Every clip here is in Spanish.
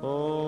Oh.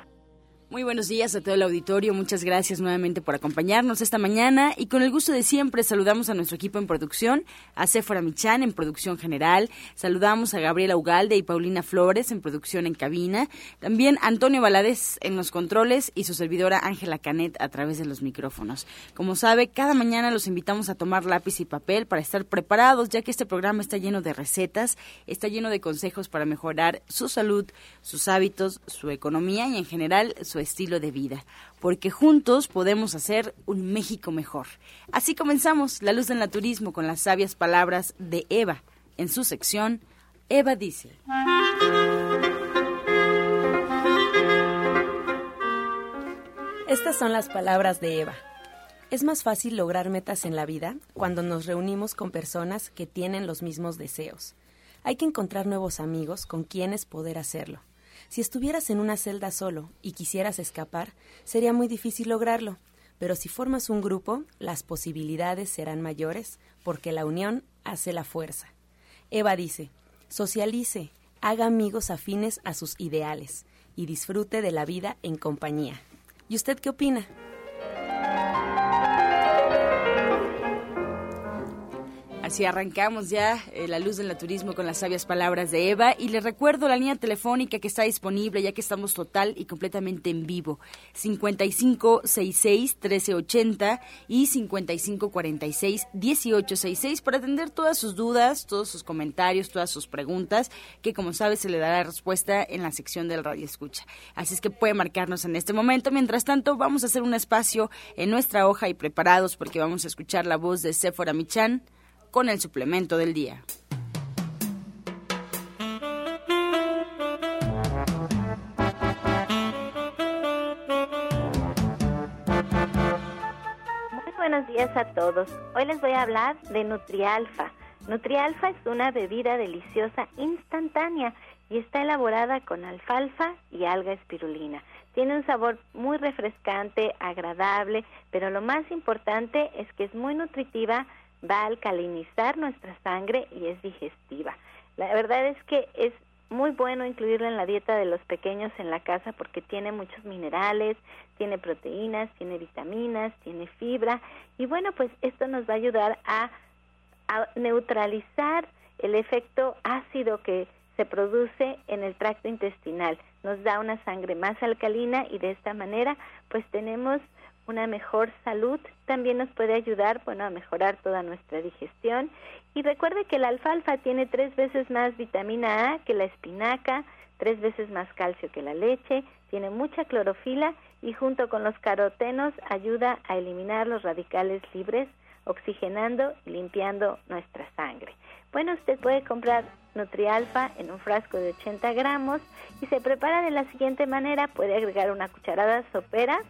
Muy buenos días a todo el auditorio. Muchas gracias nuevamente por acompañarnos esta mañana y con el gusto de siempre saludamos a nuestro equipo en producción, a Sephora Michan en producción general, saludamos a Gabriela Ugalde y Paulina Flores en producción en cabina, también Antonio Valadez en los controles y su servidora Ángela Canet a través de los micrófonos. Como sabe, cada mañana los invitamos a tomar lápiz y papel para estar preparados, ya que este programa está lleno de recetas, está lleno de consejos para mejorar su salud, sus hábitos, su economía y en general su estilo de vida, porque juntos podemos hacer un México mejor. Así comenzamos La Luz del Naturismo con las sabias palabras de Eva. En su sección, Eva dice. Estas son las palabras de Eva. Es más fácil lograr metas en la vida cuando nos reunimos con personas que tienen los mismos deseos. Hay que encontrar nuevos amigos con quienes poder hacerlo. Si estuvieras en una celda solo y quisieras escapar, sería muy difícil lograrlo, pero si formas un grupo, las posibilidades serán mayores porque la unión hace la fuerza. Eva dice, socialice, haga amigos afines a sus ideales y disfrute de la vida en compañía. ¿Y usted qué opina? Así arrancamos ya eh, la luz del naturismo con las sabias palabras de Eva y les recuerdo la línea telefónica que está disponible ya que estamos total y completamente en vivo 5566 1380 y 5546 1866 para atender todas sus dudas, todos sus comentarios, todas sus preguntas que como sabe se le dará respuesta en la sección del radio escucha. Así es que puede marcarnos en este momento. Mientras tanto vamos a hacer un espacio en nuestra hoja y preparados porque vamos a escuchar la voz de Sephora Michan con el suplemento del día. Muy buenos días a todos. Hoy les voy a hablar de Nutrialfa. Nutrialfa es una bebida deliciosa instantánea y está elaborada con alfalfa y alga espirulina. Tiene un sabor muy refrescante, agradable, pero lo más importante es que es muy nutritiva, va a alcalinizar nuestra sangre y es digestiva. La verdad es que es muy bueno incluirla en la dieta de los pequeños en la casa porque tiene muchos minerales, tiene proteínas, tiene vitaminas, tiene fibra y bueno, pues esto nos va a ayudar a, a neutralizar el efecto ácido que se produce en el tracto intestinal. Nos da una sangre más alcalina y de esta manera pues tenemos una mejor salud, también nos puede ayudar, bueno, a mejorar toda nuestra digestión. Y recuerde que la alfalfa tiene tres veces más vitamina A que la espinaca, tres veces más calcio que la leche, tiene mucha clorofila y junto con los carotenos ayuda a eliminar los radicales libres, oxigenando y limpiando nuestra sangre. Bueno, usted puede comprar Nutrialfa en un frasco de 80 gramos y se prepara de la siguiente manera. Puede agregar una cucharada sopera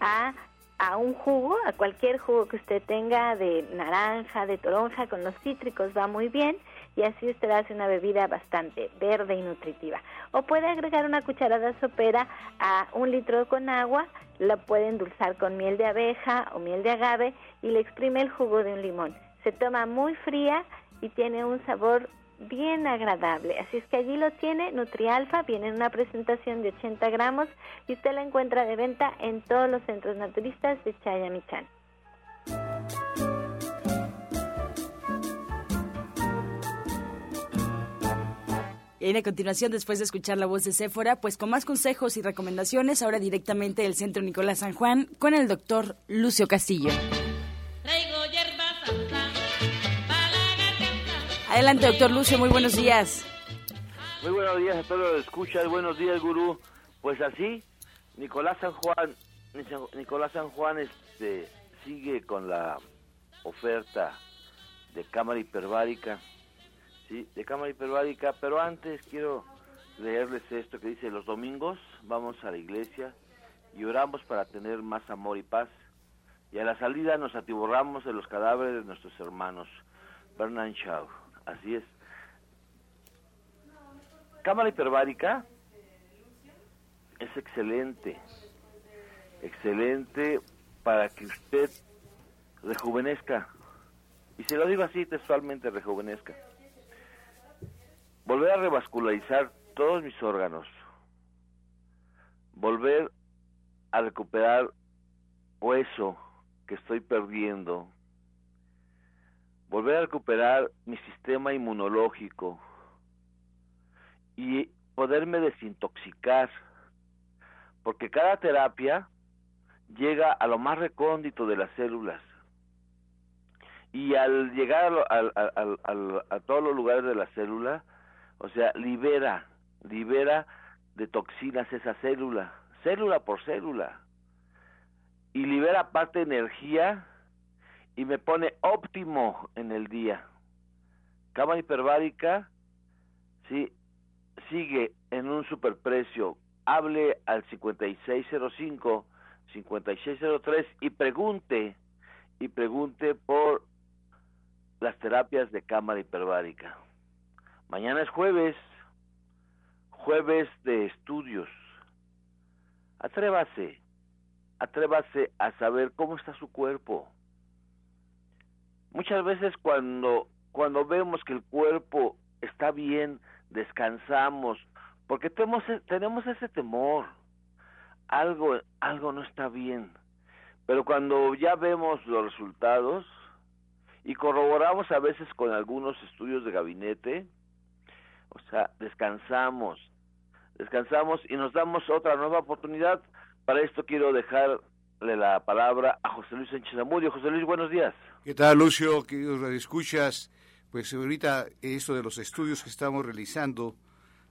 a a un jugo, a cualquier jugo que usted tenga de naranja, de toronja, con los cítricos va muy bien y así usted hace una bebida bastante verde y nutritiva. O puede agregar una cucharada sopera a un litro con agua, la puede endulzar con miel de abeja o miel de agave y le exprime el jugo de un limón. Se toma muy fría y tiene un sabor bien agradable. Así es que allí lo tiene, Nutrialfa, viene en una presentación de 80 gramos y usted la encuentra de venta en todos los centros naturistas de Chayamichán. Y a continuación, después de escuchar la voz de Séfora, pues con más consejos y recomendaciones, ahora directamente del Centro Nicolás San Juan con el doctor Lucio Castillo. Adelante, doctor Lucio, muy buenos días. Muy buenos días a todos los escuchas, buenos días, gurú. Pues así, Nicolás San Juan, Nicolás San Juan este, sigue con la oferta de cámara hiperbárica, sí, de cámara hiperbárica, pero antes quiero leerles esto que dice, los domingos vamos a la iglesia y oramos para tener más amor y paz, y a la salida nos atiborramos de los cadáveres de nuestros hermanos. Bernard Shaw, así es. Cámara hiperbárica es excelente, excelente para que usted rejuvenezca. Y se lo digo así textualmente, rejuvenezca. Volver a revascularizar todos mis órganos. Volver a recuperar hueso que estoy perdiendo. Volver a recuperar mi sistema inmunológico y poderme desintoxicar. Porque cada terapia llega a lo más recóndito de las células. Y al llegar a, todos los lugares de la célula, o sea, libera, libera de toxinas esa célula, célula por célula. Y libera parte de energía y me pone óptimo en el día. Cama hiperbárica, sí, sigue en un superprecio. Hable al 5605 5603 y pregunte y pregunte por las terapias de cámara hiperbárica. Mañana es jueves, jueves de estudios. Atrévase, atrévase a saber cómo está su cuerpo. Muchas veces cuando cuando vemos que el cuerpo está bien, descansamos, porque tenemos, tenemos ese temor algo, algo no está bien. Pero cuando ya vemos los resultados y corroboramos a veces con algunos estudios de gabinete, o sea, descansamos, descansamos y nos damos otra nueva oportunidad. Para esto quiero dejarle la palabra a José Luis Sánchez Amudio. José Luis, buenos días. ¿Qué tal, Lucio? Queridos escuchas, pues ahorita esto de los estudios que estamos realizando,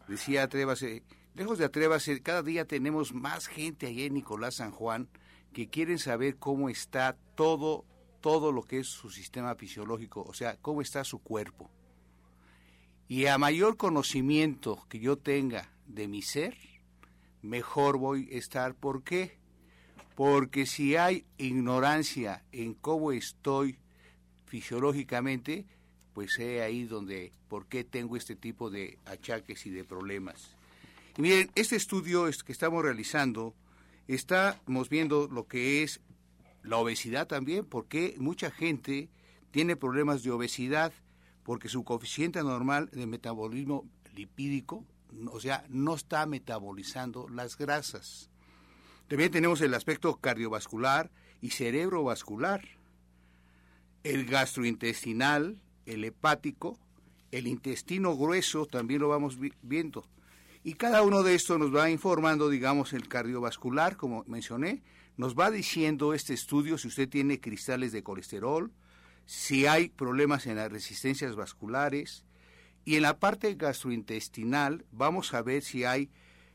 decía Atrévase, Lejos de Atrévase, cada día tenemos más gente ahí en Nicolás San Juan que quieren saber cómo está todo, todo lo que es su sistema fisiológico, o sea, cómo está su cuerpo. Y a mayor conocimiento que yo tenga de mi ser, mejor voy a estar. ¿Por qué? Porque si hay ignorancia en cómo estoy fisiológicamente, pues sé ahí donde, por qué tengo este tipo de achaques y de problemas. Y miren, este estudio que estamos realizando, estamos viendo lo que es la obesidad también, porque mucha gente tiene problemas de obesidad porque su coeficiente normal de metabolismo lipídico, o sea, no está metabolizando las grasas. También tenemos el aspecto cardiovascular y cerebrovascular, el gastrointestinal, el hepático, el intestino grueso, también lo vamos viendo. Y cada uno de estos nos va informando, digamos, el cardiovascular, como mencioné, nos va diciendo este estudio si usted tiene cristales de colesterol, si hay problemas en las resistencias vasculares, y en la parte gastrointestinal vamos a ver si hay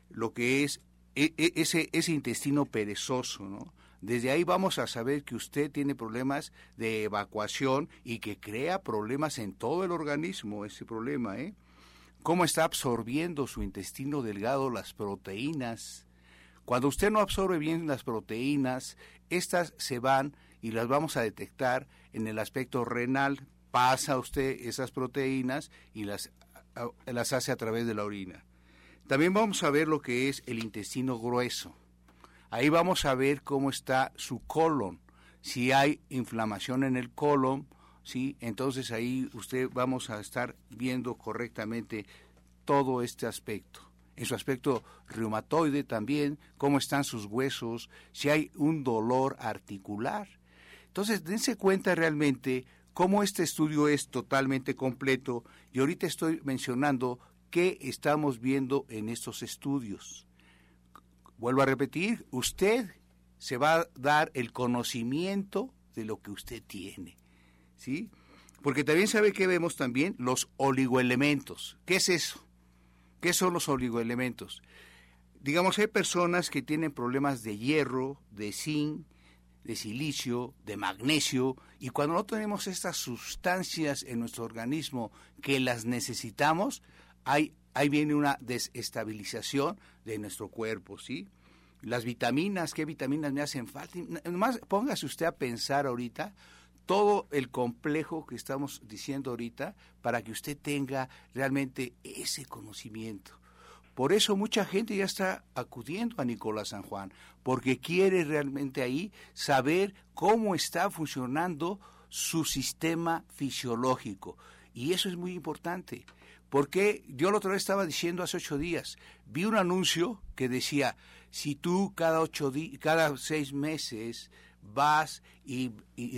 lo que es e, e, ese, ese intestino perezoso, ¿no? Desde ahí vamos a saber que usted tiene problemas de evacuación y que crea problemas en todo el organismo, ese problema, ¿eh? cómo está absorbiendo su intestino delgado las proteínas. Cuando usted no absorbe bien las proteínas, estas se van y las vamos a detectar en el aspecto renal. Pasa usted esas proteínas y las, las hace a través de la orina. También vamos a ver lo que es el intestino grueso. Ahí vamos a ver cómo está su colon. Si hay inflamación en el colon, ¿sí? Entonces ahí usted vamos a estar viendo correctamente todo este aspecto. En su aspecto reumatoide también, cómo están sus huesos, si hay un dolor articular. Entonces, dense cuenta realmente cómo este estudio es totalmente completo y ahorita estoy mencionando qué estamos viendo en estos estudios. Vuelvo a repetir, usted se va a dar el conocimiento de lo que usted tiene. ¿sí? Porque también sabe que vemos también los oligoelementos. ¿Qué es eso? ¿Qué son los oligoelementos? Digamos, hay personas que tienen problemas de hierro, de zinc, de silicio, de magnesio, y cuando no tenemos estas sustancias en nuestro organismo que las necesitamos, hay, ahí viene una desestabilización de nuestro cuerpo, ¿sí? Las vitaminas, ¿qué vitaminas me hacen falta? Nomás póngase usted a pensar ahorita todo el complejo que estamos diciendo ahorita para que usted tenga realmente ese conocimiento. Por eso mucha gente ya está acudiendo a Nicolás San Juan, porque quiere realmente ahí saber cómo está funcionando su sistema fisiológico. Y eso es muy importante, porque yo la otra vez estaba diciendo hace ocho días, vi un anuncio que decía, si tú cada, ocho cada seis meses vas y,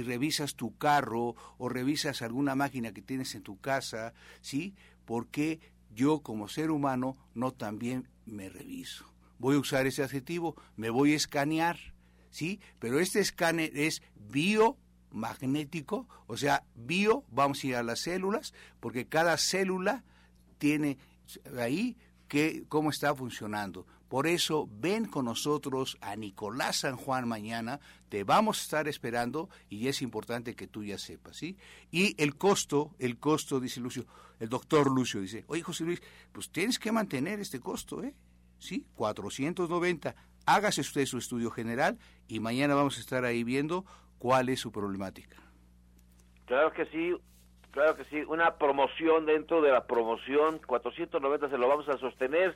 revisas tu carro o revisas alguna máquina que tienes en tu casa, ¿sí? Porque yo como ser humano no también me reviso. Voy a usar ese adjetivo, me voy a escanear, ¿sí? Pero este escáner es biomagnético, o sea, bio, vamos a ir a las células, porque cada célula tiene ahí que, cómo está funcionando. Por eso ven con nosotros a Nicolás San Juan mañana, te vamos a estar esperando y es importante que tú ya sepas, ¿sí? Y el costo, el costo, dice Lucio, el doctor Lucio dice, oye José Luis, pues tienes que mantener este costo, ¿eh? ¿Sí? 490. Hágase usted su estudio general y mañana vamos a estar ahí viendo cuál es su problemática. Claro que sí, claro que sí. Una promoción dentro de la promoción, 490 se lo vamos a sostener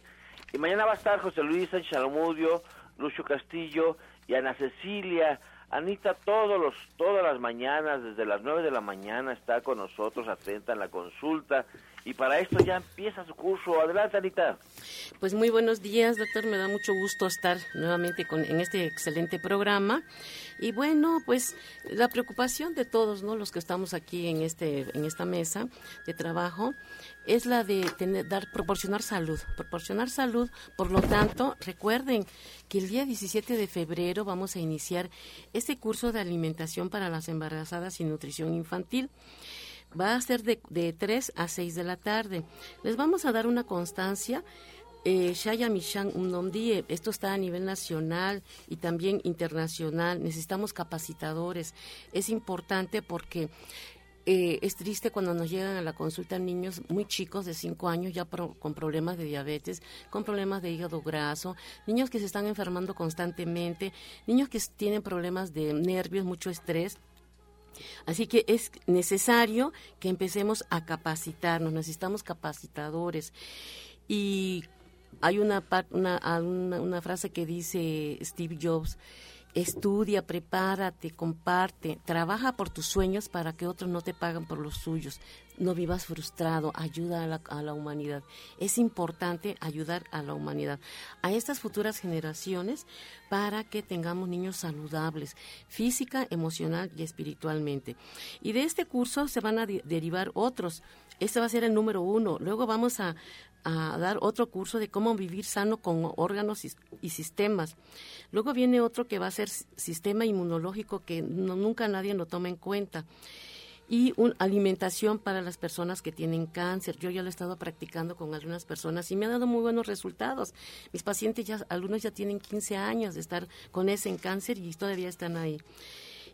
y mañana va a estar José Luis Sánchez Almudio, Lucio Castillo y Ana Cecilia. Anita todos los, todas las mañanas, desde las nueve de la mañana, está con nosotros, atenta en la consulta. Y para esto ya empieza su curso. Adelante, Anita. Pues muy buenos días, doctor. Me da mucho gusto estar nuevamente con, en este excelente programa. Y bueno, pues la preocupación de todos, ¿no? Los que estamos aquí en este, en esta mesa de trabajo, es la de tener, dar, proporcionar salud, proporcionar salud. Por lo tanto, recuerden que el día 17 de febrero vamos a iniciar este curso de alimentación para las embarazadas y nutrición infantil. Va a ser de, de 3 a 6 de la tarde. Les vamos a dar una constancia eh, Shaya Mishan Umnomdie, esto está a nivel nacional y también internacional, necesitamos capacitadores. Es importante porque eh, es triste cuando nos llegan a la consulta niños muy chicos de 5 años ya con problemas de diabetes, con problemas de hígado graso, niños que se están enfermando constantemente, niños que tienen problemas de nervios, mucho estrés. Así que es necesario que empecemos a capacitarnos, necesitamos capacitadores. Y hay una, una, una frase que dice Steve Jobs, Estudia, prepárate, comparte, trabaja por tus sueños para que otros no te paguen por los suyos. No vivas frustrado, ayuda a la, a la, humanidad. Es importante ayudar a la humanidad, a estas futuras generaciones, para que tengamos niños saludables, física, emocional y espiritualmente. Y de este curso se van a derivar otros. Este va a ser el número uno. Luego vamos a, a dar otro curso de cómo vivir sano con órganos y, sistemas. Luego viene otro que va a ser sistema inmunológico que nunca nadie lo toma en cuenta. Y una alimentación para las personas que tienen cáncer. Yo ya lo he estado practicando con algunas personas y me ha dado muy buenos resultados. Mis pacientes ya, algunos ya tienen 15 años de estar con ese en cáncer y todavía están ahí.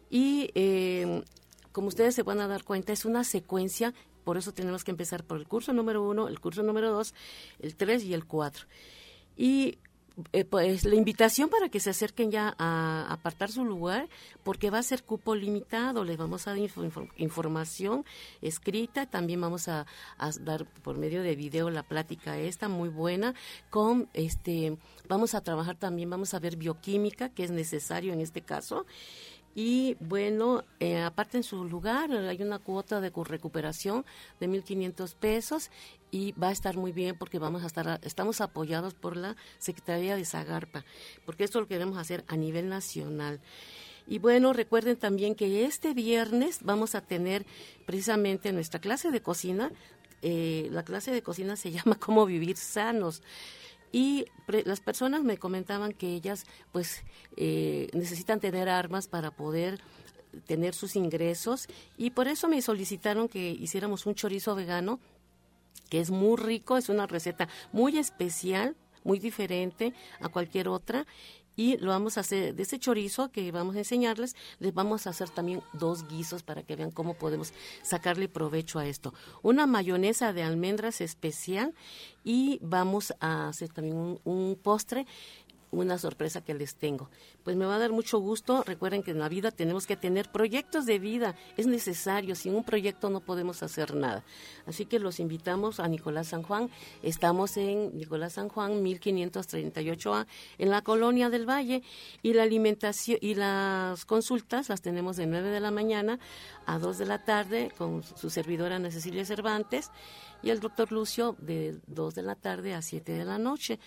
Y eh, como ustedes se van a dar cuenta, es una secuencia por eso tenemos que empezar por el curso número uno, el curso número dos, el tres y el cuatro. Y eh, pues la invitación para que se acerquen ya a, apartar su lugar, porque va a ser cupo limitado, les vamos a dar información escrita, también vamos a, a, dar por medio de video la plática esta muy buena, con este, vamos a trabajar también, vamos a ver bioquímica, que es necesario en este caso, y bueno, eh, aparte en su lugar hay una cuota de recuperación de 1.500 pesos y va a estar muy bien porque vamos a estar, estamos apoyados por la Secretaría de Zagarpa, porque esto lo queremos hacer a nivel nacional. Y bueno, recuerden también que este viernes vamos a tener precisamente nuestra clase de cocina. Eh, la clase de cocina se llama Cómo vivir sanos y las personas me comentaban que ellas pues eh, necesitan tener armas para poder tener sus ingresos y por eso me solicitaron que hiciéramos un chorizo vegano que es muy rico, es una receta muy especial, muy diferente a cualquier otra y lo vamos a hacer de ese chorizo que vamos a enseñarles, les vamos a hacer también dos guisos para que vean cómo podemos sacarle provecho a esto. Una mayonesa de almendras especial y vamos a hacer también un, un postre una sorpresa que les tengo. Pues me va a dar mucho gusto. Recuerden que en la vida tenemos que tener proyectos de vida. Es necesario. Sin un proyecto no podemos hacer nada. Así que los invitamos a Nicolás San Juan. Estamos en Nicolás San Juan 1538A en la colonia del Valle y la alimentación y las consultas las tenemos de 9 de la mañana a 2 de la tarde con su servidora Ana Cecilia Cervantes y el doctor Lucio de 2 de la tarde a 7 de la noche.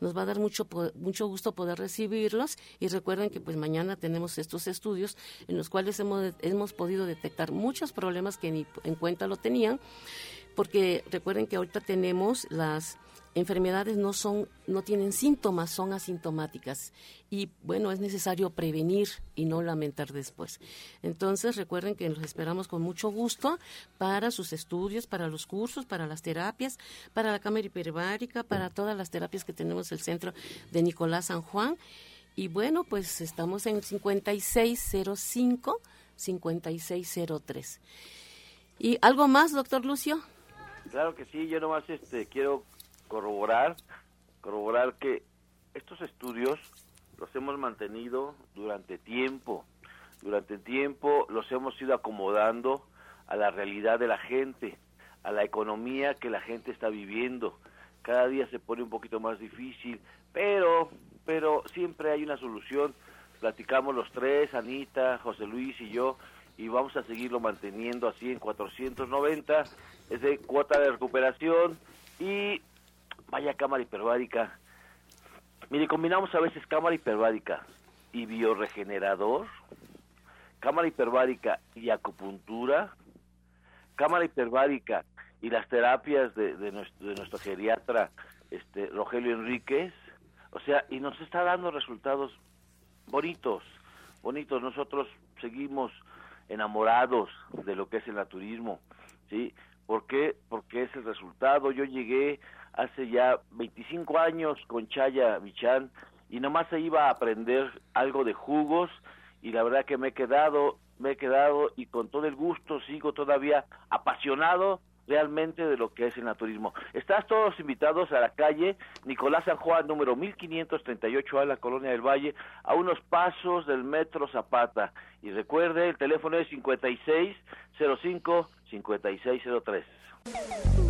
Nos va a dar mucho, mucho gusto poder recibirlos. Y recuerden que pues mañana tenemos estos estudios en los cuales hemos, hemos podido detectar muchos problemas que ni en cuenta lo tenían, porque recuerden que ahorita tenemos las enfermedades no son no tienen síntomas, son asintomáticas y bueno, es necesario prevenir y no lamentar después. Entonces, recuerden que los esperamos con mucho gusto para sus estudios, para los cursos, para las terapias, para la cámara hiperbárica, para todas las terapias que tenemos en el centro de Nicolás San Juan. Y bueno, pues estamos en 5605 5603. ¿Y algo más, doctor Lucio? Claro que sí, yo nomás este quiero corroborar, corroborar que estos estudios los hemos mantenido durante tiempo. Durante tiempo los hemos ido acomodando a la realidad de la gente, a la economía que la gente está viviendo. Cada día se pone un poquito más difícil, pero pero siempre hay una solución. Platicamos los tres, Anita, José Luis y yo, y vamos a seguirlo manteniendo así en 490, es de cuota de recuperación y vaya cámara hiperbárica. Mire, combinamos a veces cámara hiperbárica y bioregenerador, cámara hiperbárica y acupuntura, cámara hiperbárica y las terapias de, de, nuestro, de nuestro geriatra este, Rogelio Enríquez, o sea, y nos está dando resultados bonitos, bonitos. Nosotros seguimos enamorados de lo que es el naturismo, ¿sí? ¿Por qué? Porque es el resultado. Yo llegué hace ya 25 años con Chaya Michan y nomás se iba a aprender algo de jugos y la verdad que me he quedado, me he quedado y con todo el gusto sigo todavía apasionado realmente de lo que es el naturismo. Estás todos invitados a la calle Nicolás San Juan, número 1538 a la Colonia del Valle, a unos pasos del Metro Zapata. Y recuerde, el teléfono es 5605-5603.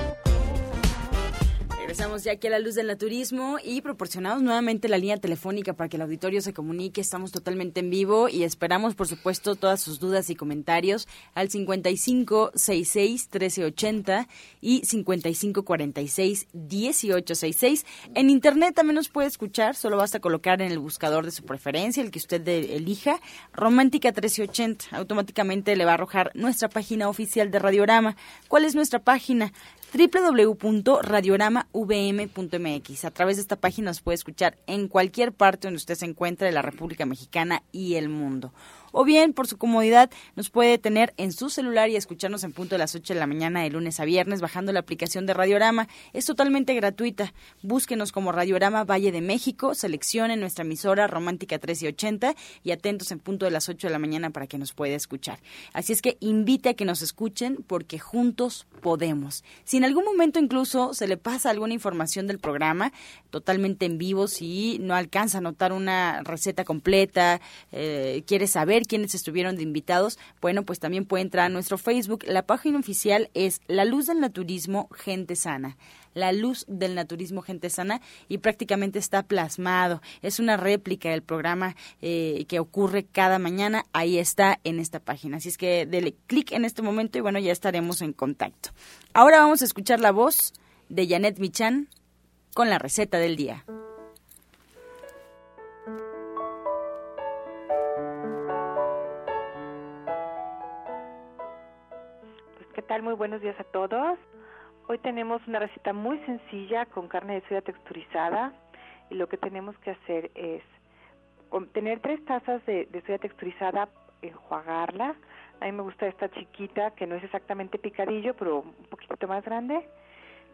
Regresamos ya aquí a la luz del naturismo y proporcionamos nuevamente la línea telefónica para que el auditorio se comunique. Estamos totalmente en vivo y esperamos, por supuesto, todas sus dudas y comentarios al 5566-1380 y 5546-1866. En internet también nos puede escuchar, solo basta colocar en el buscador de su preferencia, el que usted elija, Romántica 1380. Automáticamente le va a arrojar nuestra página oficial de Radiorama. ¿Cuál es nuestra página? www.radioramavm.mx. A través de esta página nos puede escuchar en cualquier parte donde usted se encuentre de la República Mexicana y el mundo o bien por su comodidad nos puede tener en su celular y escucharnos en punto de las 8 de la mañana de lunes a viernes bajando la aplicación de Radiorama. Es totalmente gratuita. Búsquenos como Radiorama Valle de México, seleccione nuestra emisora Romántica 1380 y atentos en punto de las 8 de la mañana para que nos pueda escuchar. Así es que invite a que nos escuchen porque juntos podemos. Si en algún momento incluso se le pasa alguna información del programa, totalmente en vivo, si no alcanza a notar una receta completa, eh, quiere saber quiénes estuvieron de invitados, bueno, pues también puede entrar a nuestro Facebook. La página oficial es La Luz del Naturismo Gente Sana. La Luz del Naturismo Gente Sana y prácticamente está plasmado. Es una réplica del programa eh, que ocurre cada mañana. Ahí está en esta página. Así es que dele clic en este momento y bueno, ya estaremos en contacto. Ahora vamos a escuchar la voz de Janet Michan con la receta del día. Tal? Muy buenos días a todos. Hoy tenemos una receta muy sencilla con carne de soya texturizada y lo que tenemos que hacer es tener tres tazas de, de soya texturizada, enjuagarla. A mí me gusta esta chiquita, que no es exactamente picadillo, pero un poquito más grande.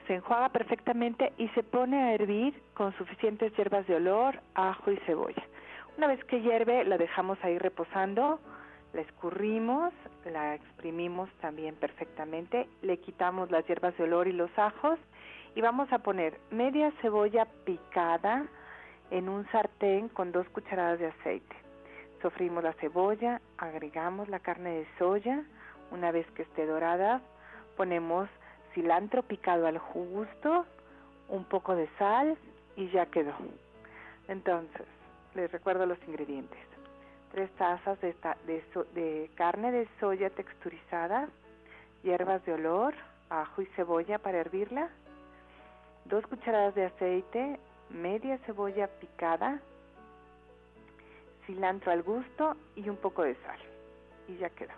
Se enjuaga perfectamente y se pone a hervir con suficientes hierbas de olor, ajo y cebolla. Una vez que hierve, la dejamos ahí reposando, la escurrimos, la exprimimos también perfectamente, le quitamos las hierbas de olor y los ajos y vamos a poner media cebolla picada en un sartén con dos cucharadas de aceite. Sofrimos la cebolla, agregamos la carne de soya, una vez que esté dorada, ponemos cilantro picado al gusto, un poco de sal y ya quedó. Entonces, les recuerdo los ingredientes. Tres tazas de, de, carne de soya texturizada, hierbas de olor, ajo y cebolla para hervirla, dos cucharadas de aceite, media cebolla picada, cilantro al gusto y un poco de sal. Y ya quedó.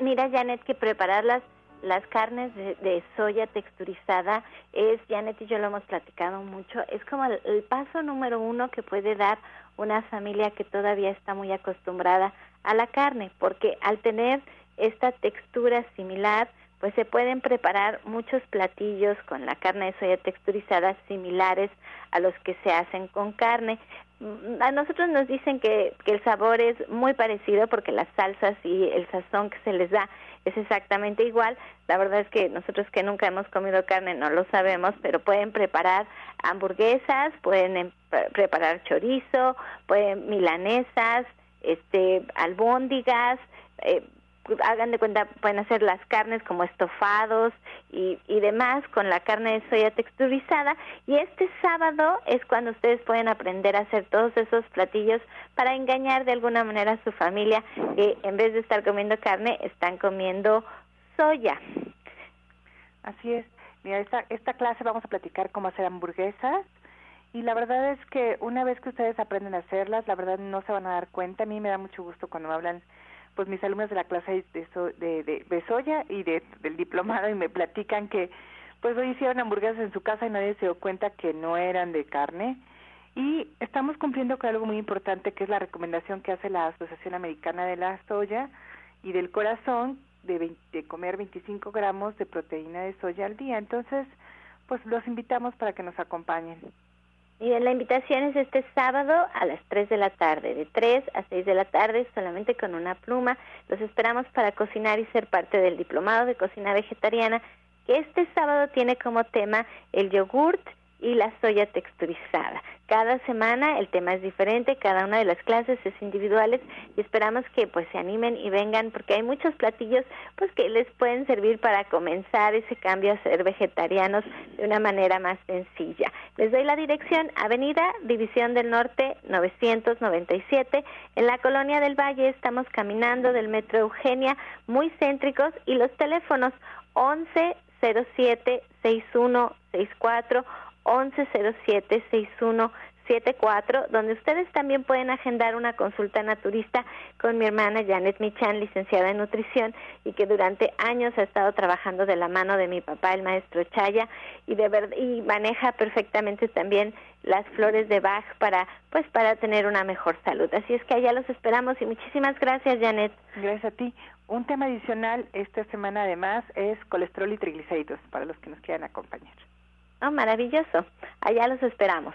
Mira, Janet, que preparar las, carnes de, soya texturizada es, Janet y yo lo hemos platicado mucho, es como el, el paso número uno que puede dar una familia que todavía está muy acostumbrada a la carne, porque al tener esta textura similar, pues se pueden preparar muchos platillos con la carne de soya texturizada similares a los que se hacen con carne. A nosotros nos dicen que, que el sabor es muy parecido porque las salsas y el sazón que se les da es exactamente igual. La verdad es que nosotros que nunca hemos comido carne no lo sabemos, pero pueden preparar hamburguesas, pueden em, preparar chorizo, pueden milanesas, este albóndigas, eh, hagan de cuenta, pueden hacer las carnes como estofados y, y demás con la carne de soya texturizada. Y este sábado es cuando ustedes pueden aprender a hacer todos esos platillos para engañar de alguna manera a su familia que en vez de estar comiendo carne, están comiendo soya. Así es. Mira, esta, esta clase vamos a platicar cómo hacer hamburguesas. Y la verdad es que una vez que ustedes aprenden a hacerlas, la verdad no se van a dar cuenta. A mí me da mucho gusto cuando hablan pues mis alumnos de la clase de, de, de, de soya y de, del diplomado y me platican que pues hoy hicieron hamburguesas en su casa y nadie se dio cuenta que no eran de carne. Y estamos cumpliendo con algo muy importante que es la recomendación que hace la Asociación Americana de la Soya y del Corazón de, de comer 25 gramos de proteína de soya al día. Entonces, pues los invitamos para que nos acompañen. Y la invitación es este sábado a las 3 de la tarde, de 3 a 6 de la tarde, solamente con una pluma. Los esperamos para cocinar y ser parte del diplomado de cocina vegetariana, que este sábado tiene como tema el yogurt y la soya texturizada. Cada semana el tema es diferente, cada una de las clases es individuales y esperamos que pues se animen y vengan porque hay muchos platillos pues que les pueden servir para comenzar ese cambio a ser vegetarianos de una manera más sencilla. Les doy la dirección Avenida División del Norte 997 en la Colonia del Valle estamos caminando del Metro Eugenia muy céntricos y los teléfonos 11 07 6164 1107-6174, donde ustedes también pueden agendar una consulta naturista con mi hermana Janet Michan, licenciada en nutrición, y que durante años ha estado trabajando de la mano de mi papá, el maestro Chaya, y, de y maneja perfectamente también las flores de Bach para pues para tener una mejor salud. Así es que allá los esperamos y muchísimas gracias, Janet. Gracias a ti. Un tema adicional esta semana además es colesterol y triglicéridos para los que nos quieran acompañar. Oh, maravilloso. Allá los esperamos.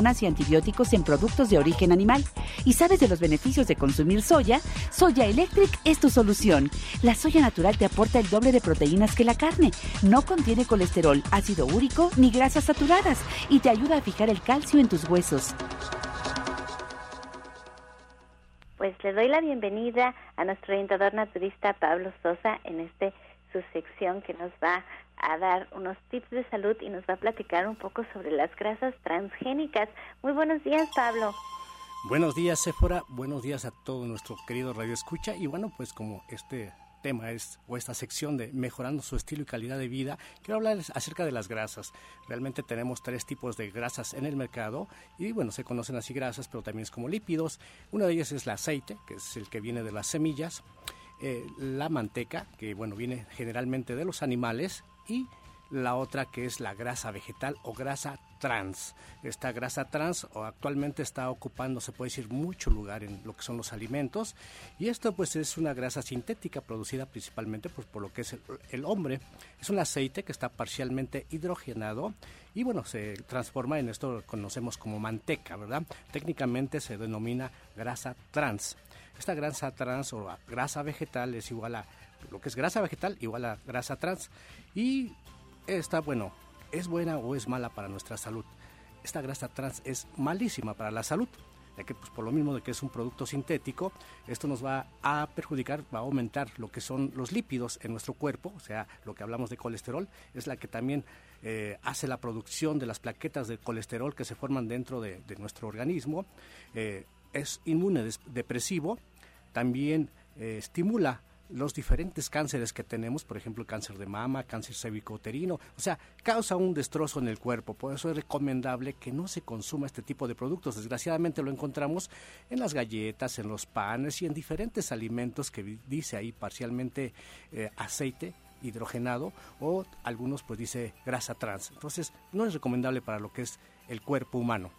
y antibióticos en productos de origen animal. ¿Y sabes de los beneficios de consumir soya? Soya Electric es tu solución. La soya natural te aporta el doble de proteínas que la carne. No contiene colesterol, ácido úrico ni grasas saturadas y te ayuda a fijar el calcio en tus huesos. Pues le doy la bienvenida a nuestro orientador naturista Pablo Sosa en este su sección que nos va a dar unos tips de salud y nos va a platicar un poco sobre las grasas transgénicas. Muy buenos días, Pablo. Buenos días, Sephora. Buenos días a todo nuestro querido Radio Escucha. Y bueno, pues como este tema es, o esta sección de mejorando su estilo y calidad de vida, quiero hablarles acerca de las grasas. Realmente tenemos tres tipos de grasas en el mercado y bueno, se conocen así grasas, pero también es como lípidos. Una de ellas es el aceite, que es el que viene de las semillas, eh, la manteca, que bueno, viene generalmente de los animales y la otra que es la grasa vegetal o grasa trans. Esta grasa trans actualmente está ocupando, se puede decir, mucho lugar en lo que son los alimentos y esto pues es una grasa sintética producida principalmente pues, por lo que es el, hombre. Es un aceite que está parcialmente hidrogenado y bueno, se transforma en esto que conocemos como manteca, ¿verdad? Técnicamente se denomina grasa trans. Esta grasa trans o grasa vegetal es igual a lo que es grasa vegetal igual a grasa trans y esta, bueno, ¿es buena o es mala para nuestra salud? Esta grasa trans es malísima para la salud, ya que pues, por lo mismo de que es un producto sintético, esto nos va a perjudicar, va a aumentar lo que son los lípidos en nuestro cuerpo, o sea, lo que hablamos de colesterol, es la que también eh, hace la producción de las plaquetas de colesterol que se forman dentro de, nuestro organismo, eh, es inmune depresivo, también eh, estimula los diferentes cánceres que tenemos, por ejemplo, cáncer de mama, cáncer cervicouterino, o sea, causa un destrozo en el cuerpo. Por eso es recomendable que no se consuma este tipo de productos. Desgraciadamente lo encontramos en las galletas, en los panes y en diferentes alimentos que dice ahí parcialmente eh, aceite hidrogenado o algunos pues dice grasa trans. Entonces, no es recomendable para lo que es el cuerpo humano.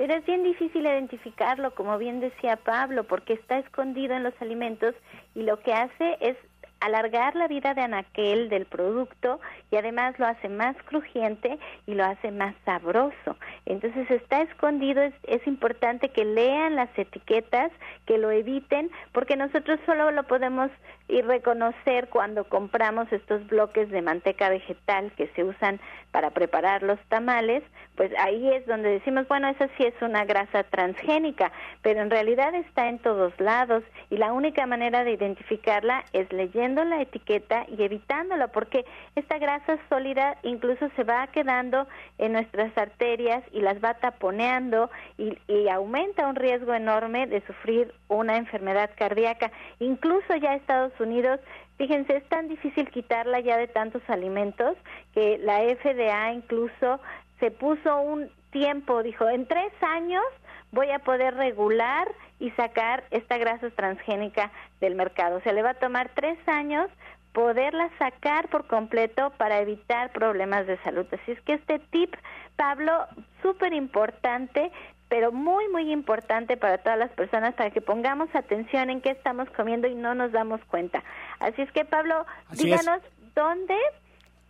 Pero es bien difícil identificarlo, como bien decía Pablo, porque está escondido en los alimentos y lo que hace es alargar la vida de anaquel del producto y además lo hace más crujiente y lo hace más sabroso. Entonces está escondido, es, es importante que lean las etiquetas, que lo eviten, porque nosotros solo lo podemos y reconocer cuando compramos estos bloques de manteca vegetal que se usan para preparar los tamales, pues ahí es donde decimos, bueno, esa sí es una grasa transgénica, pero en realidad está en todos lados y la única manera de identificarla es leyendo la etiqueta y evitándola, porque esta grasa sólida incluso se va quedando en nuestras arterias y las va taponeando y, y aumenta un riesgo enorme de sufrir una enfermedad cardíaca. Incluso ya Estados Unidos, fíjense, es tan difícil quitarla ya de tantos alimentos que la FDA incluso se puso un tiempo, dijo, en tres años voy a poder regular y sacar esta grasa transgénica del mercado. O sea, le va a tomar tres años poderla sacar por completo para evitar problemas de salud. Así es que este tip, Pablo, súper importante, pero muy, muy importante para todas las personas para que pongamos atención en qué estamos comiendo y no nos damos cuenta. Así es que, Pablo, díganos dónde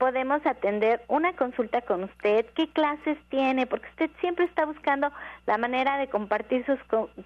podemos atender una consulta con usted, qué clases tiene, porque usted siempre está buscando la manera de compartir sus,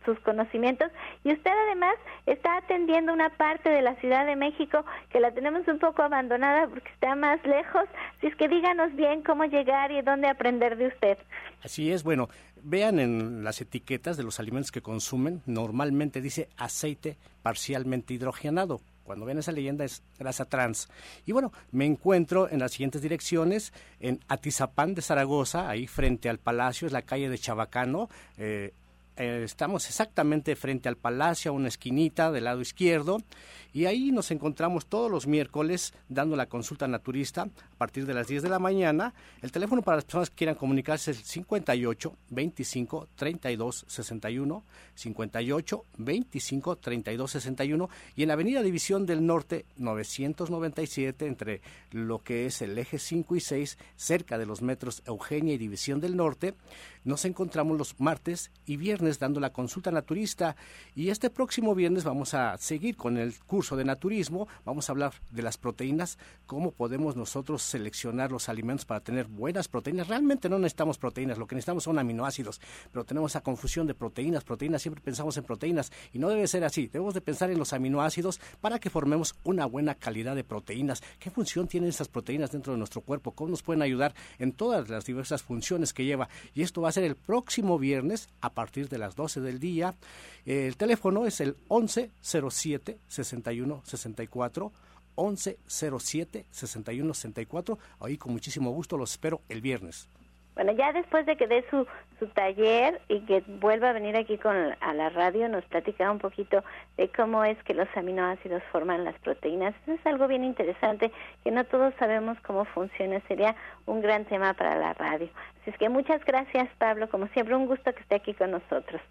sus conocimientos y usted además está atendiendo una parte de la Ciudad de México que la tenemos un poco abandonada porque está más lejos, así es que díganos bien cómo llegar y dónde aprender de usted. Así es, bueno, vean en las etiquetas de los alimentos que consumen, normalmente dice aceite parcialmente hidrogenado cuando ven esa leyenda es grasa trans. Y bueno, me encuentro en las siguientes direcciones, en Atizapán de Zaragoza, ahí frente al Palacio, es la calle de Chabacano, eh, eh, estamos exactamente frente al palacio, a una esquinita del lado izquierdo, y ahí nos encontramos todos los miércoles dando la consulta naturista a partir de las 10 de la mañana. El teléfono para las personas que quieran comunicarse es el 58 25 32 61, 58 25 32 61, y en la Avenida División del Norte 997, entre lo que es el eje 5 y 6, cerca de los metros Eugenia y División del Norte, nos encontramos los martes y viernes dando la consulta naturista y este próximo viernes vamos a seguir con el curso de naturismo, vamos a hablar de las proteínas, cómo podemos nosotros seleccionar los alimentos para tener buenas proteínas. Realmente no necesitamos proteínas, lo que necesitamos son aminoácidos, pero tenemos esa confusión de proteínas, proteínas, siempre pensamos en proteínas y no debe ser así, debemos de pensar en los aminoácidos para que formemos una buena calidad de proteínas. ¿Qué función tienen esas proteínas dentro de nuestro cuerpo? ¿Cómo nos pueden ayudar en todas las diversas funciones que lleva? Y esto va ser el próximo viernes a partir de las 12 del día. El teléfono es el 1107 61 64 1107 61 64. Ahí con muchísimo gusto los espero el viernes. Bueno, ya después de que dé su, su taller y que vuelva a venir aquí con, a la radio, nos platica un poquito de cómo es que los aminoácidos forman las proteínas. Eso es algo bien interesante que no todos sabemos cómo funciona. Sería un gran tema para la radio. Así es que muchas gracias, Pablo. Como siempre, un gusto que esté aquí con nosotros.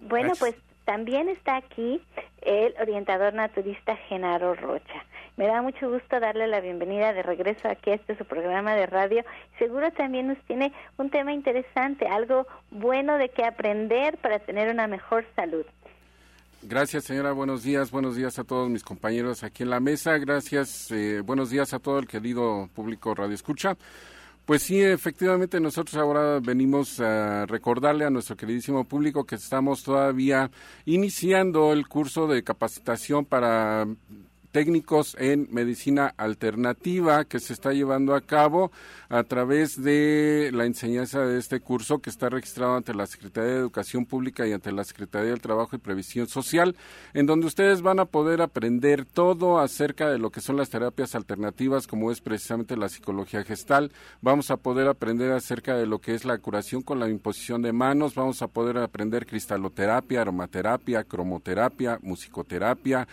Bueno, pues también está aquí el orientador naturista Genaro Rocha. Me da mucho gusto darle la bienvenida de regreso aquí a este su programa de radio. Seguro también nos tiene un tema interesante, algo bueno de que aprender para tener una mejor salud. Gracias, señora. Buenos días. Buenos días a todos mis compañeros aquí en la mesa. Gracias. Eh, buenos días a todo el querido público Radio Escucha. Pues sí, efectivamente nosotros ahora venimos a recordarle a nuestro queridísimo público que estamos todavía iniciando el curso de capacitación para técnicos en medicina alternativa que se está llevando a cabo a través de la enseñanza de este curso que está registrado ante la Secretaría de Educación Pública y ante la Secretaría del Trabajo y Previsión Social, en donde ustedes van a poder aprender todo acerca de lo que son las terapias alternativas, como es precisamente la psicología gestal. Vamos a poder aprender acerca de lo que es la curación con la imposición de manos, vamos a poder aprender cristaloterapia, aromaterapia, cromoterapia, musicoterapia,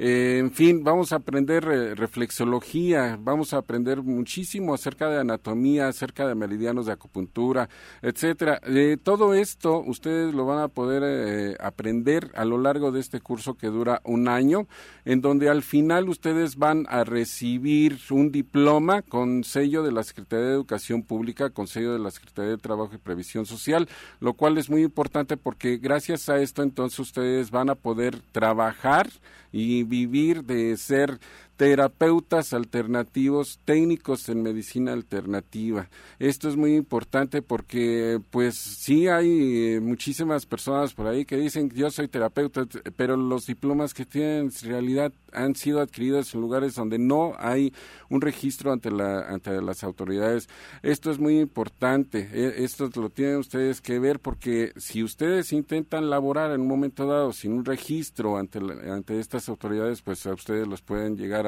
eh, en fin, vamos a aprender reflexología, vamos a aprender muchísimo acerca de anatomía, acerca de meridianos de acupuntura, etcétera. De todo esto ustedes lo van a poder eh, aprender a lo largo de este curso que dura un año, en donde al final ustedes van a recibir un diploma con sello de la Secretaría de Educación Pública, con sello de la Secretaría de Trabajo y Previsión Social, lo cual es muy importante porque gracias a esto entonces ustedes van a poder trabajar y vivir de ser terapeutas alternativos, técnicos en medicina alternativa. Esto es muy importante porque pues sí hay eh, muchísimas personas por ahí que dicen yo soy terapeuta, pero los diplomas que tienen en realidad han sido adquiridos en lugares donde no hay un registro ante, la, ante las autoridades. Esto es muy importante, e, esto lo tienen ustedes que ver porque si ustedes intentan laborar en un momento dado sin un registro ante, ante estas autoridades, pues a ustedes los pueden llegar a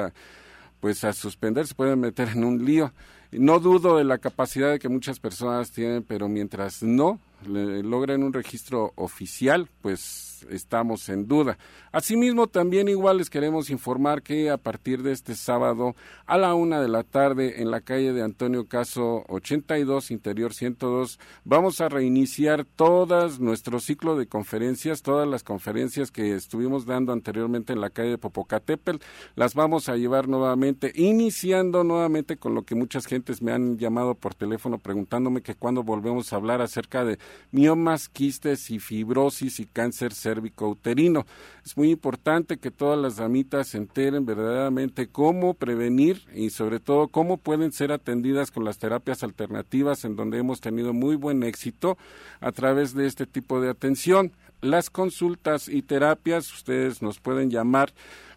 pues a suspender, se pueden meter en un lío. No dudo de la capacidad de que muchas personas tienen, pero mientras no logren un registro oficial, pues estamos en duda. Asimismo, también igual les queremos informar que a partir de este sábado a la una de la tarde en la calle de Antonio Caso 82, Interior 102, vamos a reiniciar todas nuestro ciclo de conferencias, todas las conferencias que estuvimos dando anteriormente en la calle de Popocatépetl, las vamos a llevar nuevamente, iniciando nuevamente con lo que muchas gentes me han llamado por teléfono preguntándome que cuando volvemos a hablar acerca de miomas, quistes y fibrosis y cáncer cérvico-uterino. Es muy importante que todas las damitas se enteren verdaderamente cómo prevenir y sobre todo cómo pueden ser atendidas con las terapias alternativas en donde hemos tenido muy buen éxito a través de este tipo de atención. Las consultas y terapias, ustedes nos pueden llamar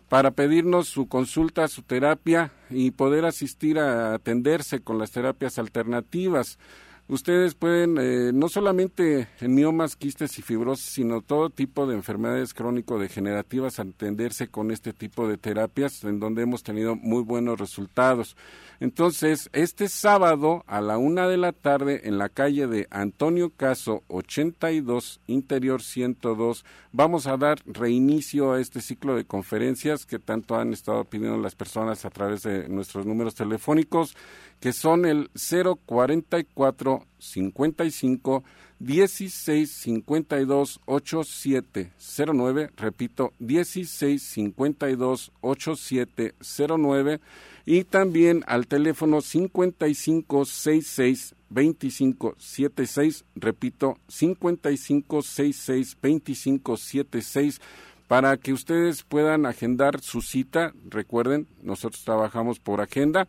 para pedirnos su consulta, su terapia y poder asistir a atenderse con las terapias alternativas. Ustedes pueden, eh, no solamente en miomas, quistes y fibrosis, sino todo tipo de enfermedades crónico-degenerativas, atenderse con este tipo de terapias, en donde hemos tenido muy buenos resultados. Entonces, este sábado a la una de la tarde en la calle de Antonio Caso 82, Interior 102, vamos a dar reinicio a este ciclo de conferencias que tanto han estado pidiendo las personas a través de nuestros números telefónicos, que son el 044 55 16 52 8709, repito, 16 52 8709 y también al teléfono 5566 2576, repito, 5566 2576 para que ustedes puedan agendar su cita. Recuerden, nosotros trabajamos por agenda.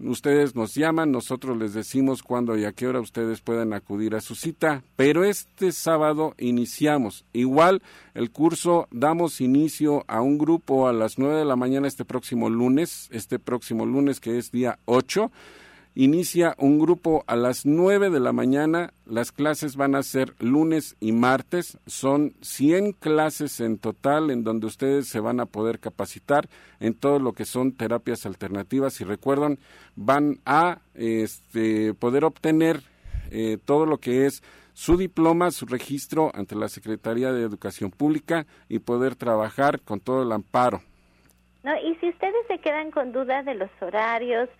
Ustedes nos llaman, nosotros les decimos cuándo y a qué hora ustedes pueden acudir a su cita, pero este sábado iniciamos. Igual el curso damos inicio a un grupo a las nueve de la mañana este próximo lunes, este próximo lunes que es día 8 Inicia un grupo a las 9 de la mañana. Las clases van a ser lunes y martes. Son 100 clases en total en donde ustedes se van a poder capacitar en todo lo que son terapias alternativas. Y recuerdan, van a este, poder obtener eh, todo lo que es su diploma, su registro ante la Secretaría de Educación Pública y poder trabajar con todo el amparo. No, y si ustedes se quedan con dudas de los horarios,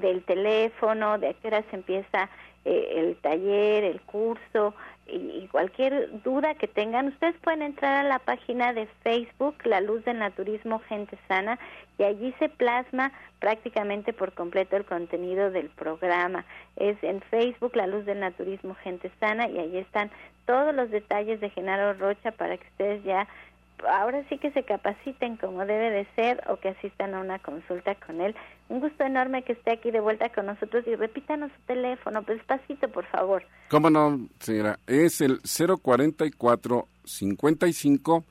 del teléfono, de a qué hora se empieza eh, el taller, el curso y, cualquier duda que tengan, ustedes pueden entrar a la página de Facebook, La Luz del Naturismo Gente Sana, y allí se plasma prácticamente por completo el contenido del programa. Es en Facebook, La Luz del Naturismo Gente Sana, y allí están todos los detalles de Genaro Rocha para que ustedes ya ahora sí que se capaciten como debe de ser o que asistan a una consulta con él. Un gusto enorme que esté aquí de vuelta con nosotros y repítanos su teléfono, pues despacito, por favor. ¿Cómo no, señora? Es el 044 55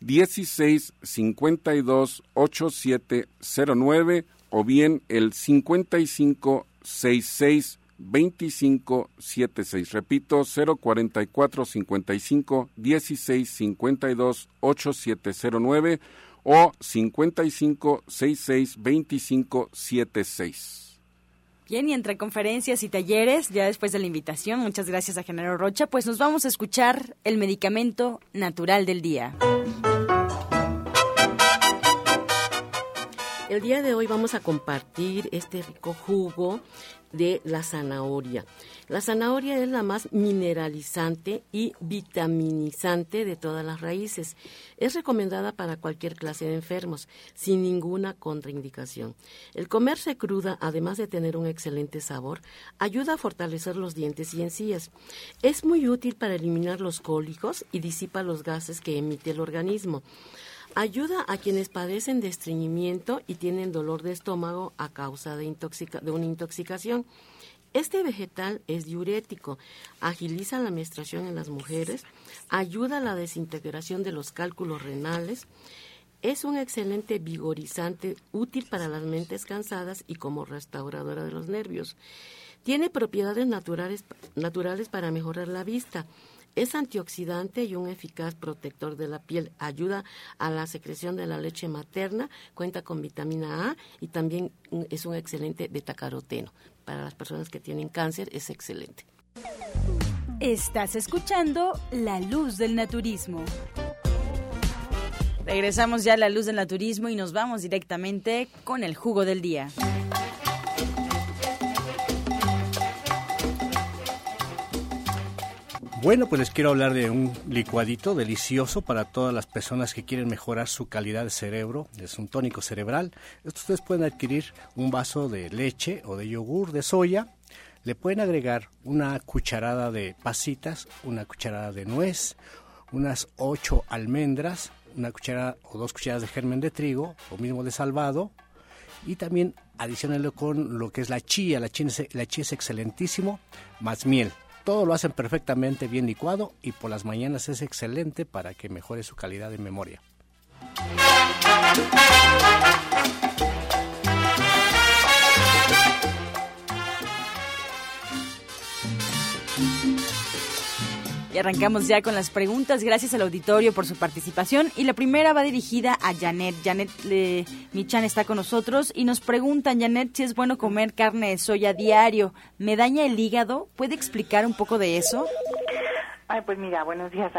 16 52 8709 o bien el 55 66 2576. Repito, 044 55 16 52 8709 o 55 66 25 76. Bien, y entre conferencias y talleres, ya después de la invitación, muchas gracias a Genaro Rocha, pues nos vamos a escuchar el medicamento natural del día. El día de hoy vamos a compartir este rico jugo de la zanahoria. La zanahoria es la más mineralizante y vitaminizante de todas las raíces. Es recomendada para cualquier clase de enfermos, sin ninguna contraindicación. El comerse cruda, además de tener un excelente sabor, ayuda a fortalecer los dientes y encías. Es muy útil para eliminar los cólicos y disipa los gases que emite el organismo. Ayuda a quienes padecen de estreñimiento y tienen dolor de estómago a causa de, una intoxicación. Este vegetal es diurético, agiliza la menstruación en las mujeres, ayuda a la desintegración de los cálculos renales, es un excelente vigorizante útil para las mentes cansadas y como restauradora de los nervios. Tiene propiedades naturales, naturales para mejorar la vista es antioxidante y un eficaz protector de la piel. Ayuda a la secreción de la leche materna, cuenta con vitamina A y también es un excelente betacaroteno. Para las personas que tienen cáncer es excelente. Estás escuchando La Luz del Naturismo. Regresamos ya a La Luz del Naturismo y nos vamos directamente con el jugo del día. Bueno, pues les quiero hablar de un licuadito delicioso para todas las personas que quieren mejorar su calidad de cerebro. Es un tónico cerebral. Esto ustedes pueden adquirir un vaso de leche o de yogur de soya. Le pueden agregar una cucharada de pasitas, una cucharada de nuez, unas ocho almendras, una cucharada o dos cucharadas de germen de trigo o mismo de salvado. Y también adicionarlo con lo que es la chía. La chía la chía es excelentísimo, más miel todo lo hacen perfectamente bien licuado y por las mañanas es excelente para que mejore su calidad de memoria. Y arrancamos ya con las preguntas. Gracias al auditorio por su participación. Y la primera va dirigida a Janet. Janet Michan está con nosotros y nos preguntan, Janet, si es bueno comer carne de soya diario. ¿Me daña el hígado? ¿Puede explicar un poco de eso? Ay, pues mira, buenos días.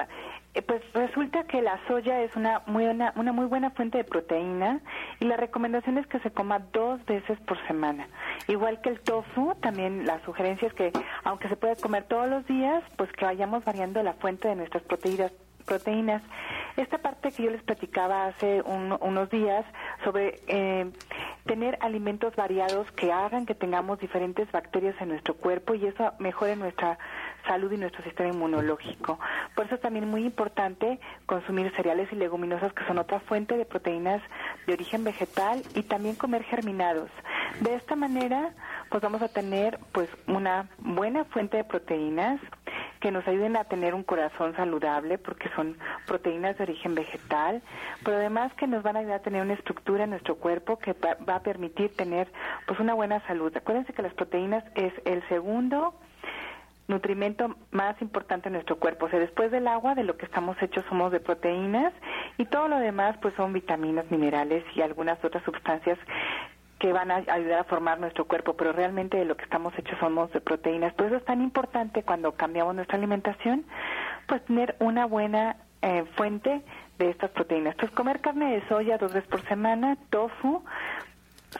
Eh, pues resulta que la soya es una muy, una, muy buena fuente de proteína y la recomendación es que se coma dos veces por semana. Igual que el tofu, también la sugerencia es que aunque se puede comer todos los días, pues que vayamos variando la fuente de nuestras proteínas. proteínas. Esta parte que yo les platicaba hace unos días sobre eh, tener alimentos variados que hagan que tengamos diferentes bacterias en nuestro cuerpo y eso mejore nuestra salud y nuestro sistema inmunológico. Por eso es también muy importante consumir cereales y leguminosas que son otra fuente de proteínas de origen vegetal y también comer germinados. De esta manera, pues vamos a tener pues una buena fuente de proteínas que nos ayuden a tener un corazón saludable porque son proteínas de origen vegetal, pero además que nos van a ayudar a tener una estructura en nuestro cuerpo que va, a permitir tener pues una buena salud. Acuérdense que las proteínas es el segundo nutrimento más importante en nuestro cuerpo. O sea, después del agua, de lo que estamos hechos somos de proteínas y todo lo demás pues son vitaminas, minerales y algunas otras sustancias que van a ayudar a formar nuestro cuerpo, pero realmente de lo que estamos hechos somos de proteínas. Por eso es tan importante cuando cambiamos nuestra alimentación, pues tener una buena eh, fuente de estas proteínas. Entonces, comer carne de soya dos veces por semana, tofu,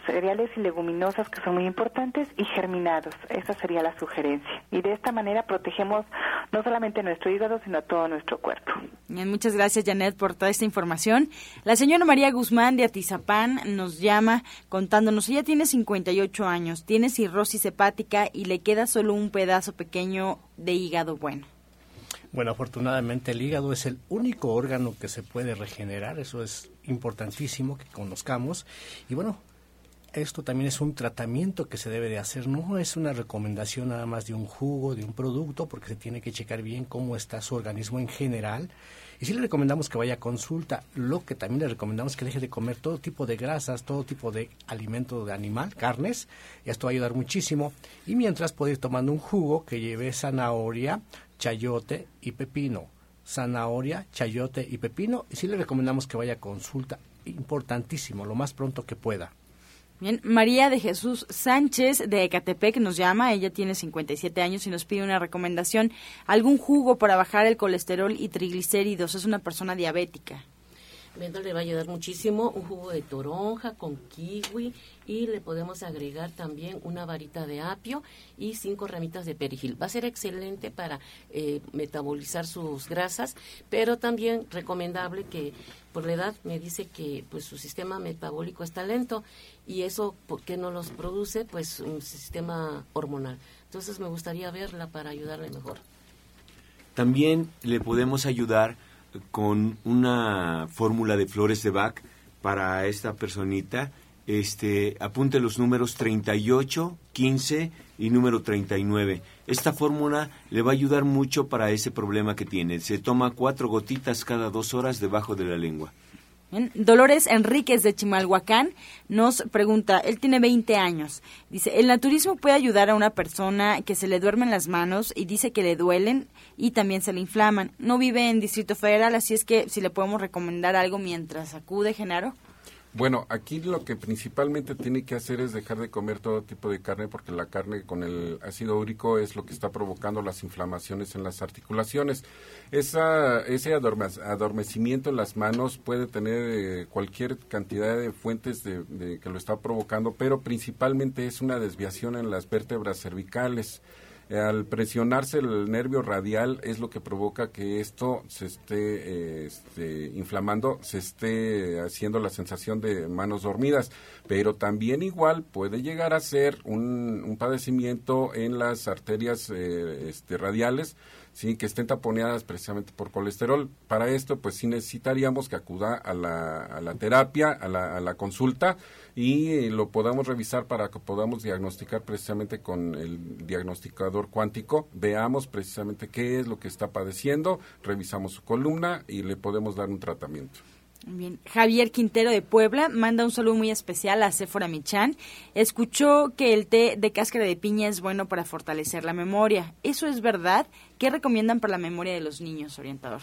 cereales y leguminosas que son muy importantes y germinados. Esa sería la sugerencia. Y de esta manera protegemos no solamente nuestro hígado, sino todo nuestro cuerpo. Bien, muchas gracias, Janet, por toda esta información. La señora María Guzmán de Atizapán nos llama contándonos, ella tiene 58 años, tiene cirrosis hepática y le queda solo un pedazo pequeño de hígado bueno. Bueno, afortunadamente el hígado es el único órgano que se puede regenerar, eso es importantísimo que conozcamos. Y bueno, esto también es un tratamiento que se debe de hacer, no es una recomendación nada más de un jugo, de un producto, porque se tiene que checar bien cómo está su organismo en general. Y sí le recomendamos que vaya a consulta, lo que también le recomendamos es que deje de comer todo tipo de grasas, todo tipo de alimento de animal, carnes, y esto va a ayudar muchísimo. Y mientras puede ir tomando un jugo que lleve zanahoria, chayote y pepino. Zanahoria, chayote y pepino, y sí le recomendamos que vaya a consulta, importantísimo, lo más pronto que pueda. Bien, María de Jesús Sánchez de Ecatepec nos llama, ella tiene 57 años y nos pide una recomendación, algún jugo para bajar el colesterol y triglicéridos, es una persona diabética. Le va a ayudar muchísimo. Un jugo de toronja con kiwi y le podemos agregar también una varita de apio y cinco ramitas de perejil. Va a ser excelente para eh, metabolizar sus grasas, pero también recomendable que por la edad me dice que pues su sistema metabólico está lento y eso ¿por qué no los produce? Pues un sistema hormonal. Entonces me gustaría verla para ayudarle mejor. También le podemos ayudar con una fórmula de flores de Bach para esta personita. Este, apunte los números 38, 15 y número 39. Esta fórmula le va a ayudar mucho para ese problema que tiene. Se toma cuatro gotitas cada dos horas debajo de la lengua. Dolores Enríquez de Chimalhuacán nos pregunta, él tiene 20 años, dice, ¿el naturismo puede ayudar a una persona que se le duermen las manos y dice que le duelen y también se le inflaman? No vive en Distrito Federal, así es que si le podemos recomendar algo mientras acude, Genaro. Bueno, aquí lo que principalmente tiene que hacer es dejar de comer todo tipo de carne porque la carne con el ácido úrico es lo que está provocando las inflamaciones en las articulaciones. Esa, ese adormecimiento en las manos puede tener eh, cualquier cantidad de fuentes de, que lo está provocando, pero principalmente es una desviación en las vértebras cervicales al presionarse el nervio radial es lo que provoca que esto se esté este, inflamando, se esté haciendo la sensación de manos dormidas, pero también igual puede llegar a ser un, padecimiento en las arterias eh, este, radiales, sí, que estén taponeadas precisamente por colesterol. Para esto, pues sí necesitaríamos que acuda a la, a la terapia, a la, a la consulta y lo podamos revisar para que podamos diagnosticar precisamente con el diagnosticador cuántico, veamos precisamente qué es lo que está padeciendo, revisamos su columna y le podemos dar un tratamiento. Bien. Javier Quintero de Puebla manda un saludo muy especial a Sephora Michan. Escuchó que el té de cáscara de piña es bueno para fortalecer la memoria. ¿Eso es verdad? ¿Qué recomiendan para la memoria de los niños, orientador?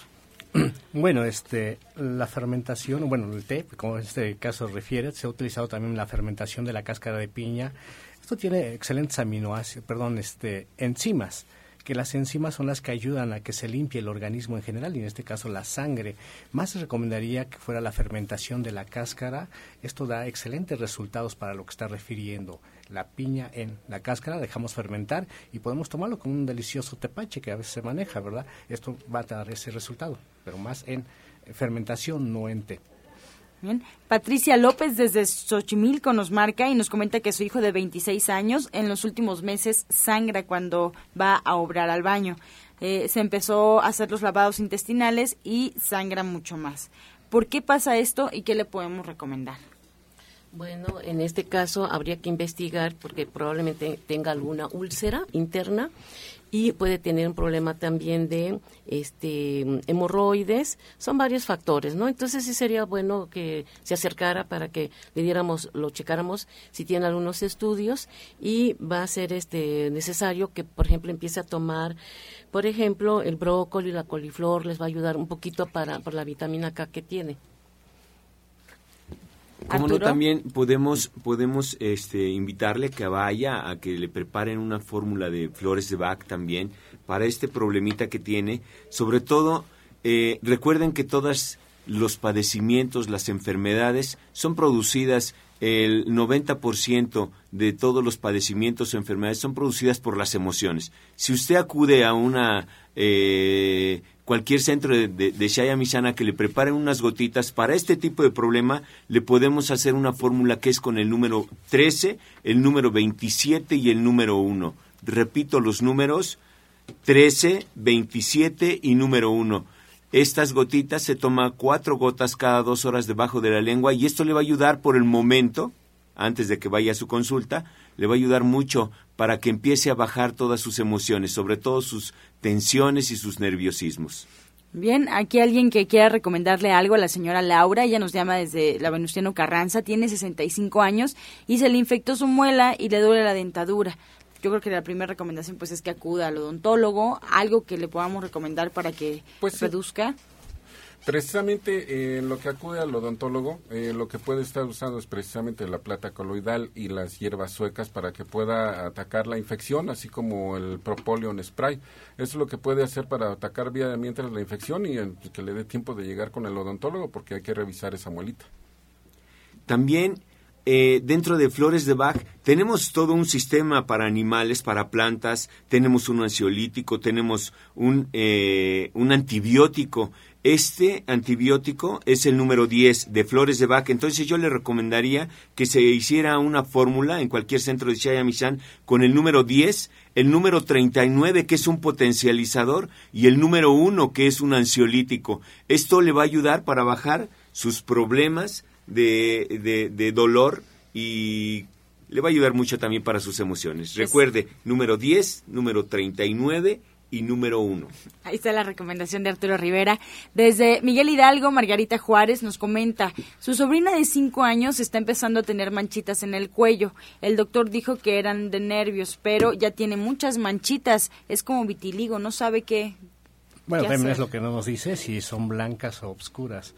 Bueno, este, la fermentación, bueno, el té, como en este caso refiere, se ha utilizado también la fermentación de la cáscara de piña. Esto tiene excelentes aminoácidos, perdón, este, enzimas que las enzimas son las que ayudan a que se limpie el organismo en general y en este caso la sangre. Más se recomendaría que fuera la fermentación de la cáscara. Esto da excelentes resultados para lo que está refiriendo. La piña en la cáscara dejamos fermentar y podemos tomarlo con un delicioso tepache que a veces se maneja, ¿verdad? Esto va a dar ese resultado, pero más en fermentación, no en té. Patricia López desde Xochimilco nos marca y nos comenta que su hijo de 26 años en los últimos meses sangra cuando va a obrar al baño. Eh, se empezó a hacer los lavados intestinales y sangra mucho más. ¿Por qué pasa esto y qué le podemos recomendar? Bueno, en este caso habría que investigar porque probablemente tenga alguna úlcera interna y puede tener un problema también de este hemorroides, son varios factores, ¿no? Entonces sí sería bueno que se acercara para que le diéramos, lo checáramos si tiene algunos estudios y va a ser este necesario que por ejemplo empiece a tomar por ejemplo, el brócoli, la coliflor les va a ayudar un poquito para por la vitamina K que tiene. Como no, también podemos, podemos este, invitarle que vaya a que le preparen una fórmula de flores de Bach también para este problemita que tiene. Sobre todo, eh, recuerden que todos los padecimientos, las enfermedades, son producidas, el 90% de todos los padecimientos o enfermedades son producidas por las emociones. Si usted acude a una eh, cualquier centro de, de, Shaya Misana que le preparen unas gotitas para este tipo de problema, le podemos hacer una fórmula que es con el número 13, el número 27 y el número 1. Repito los números 13, 27 y número 1. Estas gotitas se toma cuatro gotas cada dos horas debajo de la lengua y esto le va a ayudar por el momento, antes de que vaya a su consulta, le va a ayudar mucho para que empiece a bajar todas sus emociones, sobre todo sus tensiones y sus nerviosismos. Bien, aquí alguien que quiera recomendarle algo a la señora Laura, ella nos llama desde la Venustiano Carranza, tiene 65 años y se le infectó su muela y le duele la dentadura. Yo creo que la primera recomendación pues es que acuda al odontólogo, algo que le podamos recomendar para que pues reduzca. Precisamente en lo que acude al odontólogo, eh, lo que puede estar usando es precisamente la plata coloidal y las hierbas suecas para que pueda atacar la infección, así como el propóleo en spray. Eso es lo que puede hacer para atacar mientras la infección y que le dé tiempo de llegar con el odontólogo porque hay que revisar esa muelita. También eh, dentro de Flores de Bach tenemos todo un sistema para animales, para plantas, tenemos un ansiolítico, tenemos un, eh, un antibiótico este antibiótico es el número 10 de flores de Bach, entonces yo le recomendaría que se hiciera una fórmula en cualquier centro de Shayamishan con el número 10, el número 39 que es un potencializador y el número 1 que es un ansiolítico. Esto le va a ayudar para bajar sus problemas de, de, dolor y le va a ayudar mucho también para sus emociones. Recuerde, número 10, número 39 y número uno. Ahí está la recomendación de Arturo Rivera. Desde Miguel Hidalgo, Margarita Juárez nos comenta, su sobrina de cinco años está empezando a tener manchitas en el cuello. El doctor dijo que eran de nervios, pero ya tiene muchas manchitas. Es como vitiligo, no sabe qué. Bueno, también es lo que no nos dice si son blancas o obscuras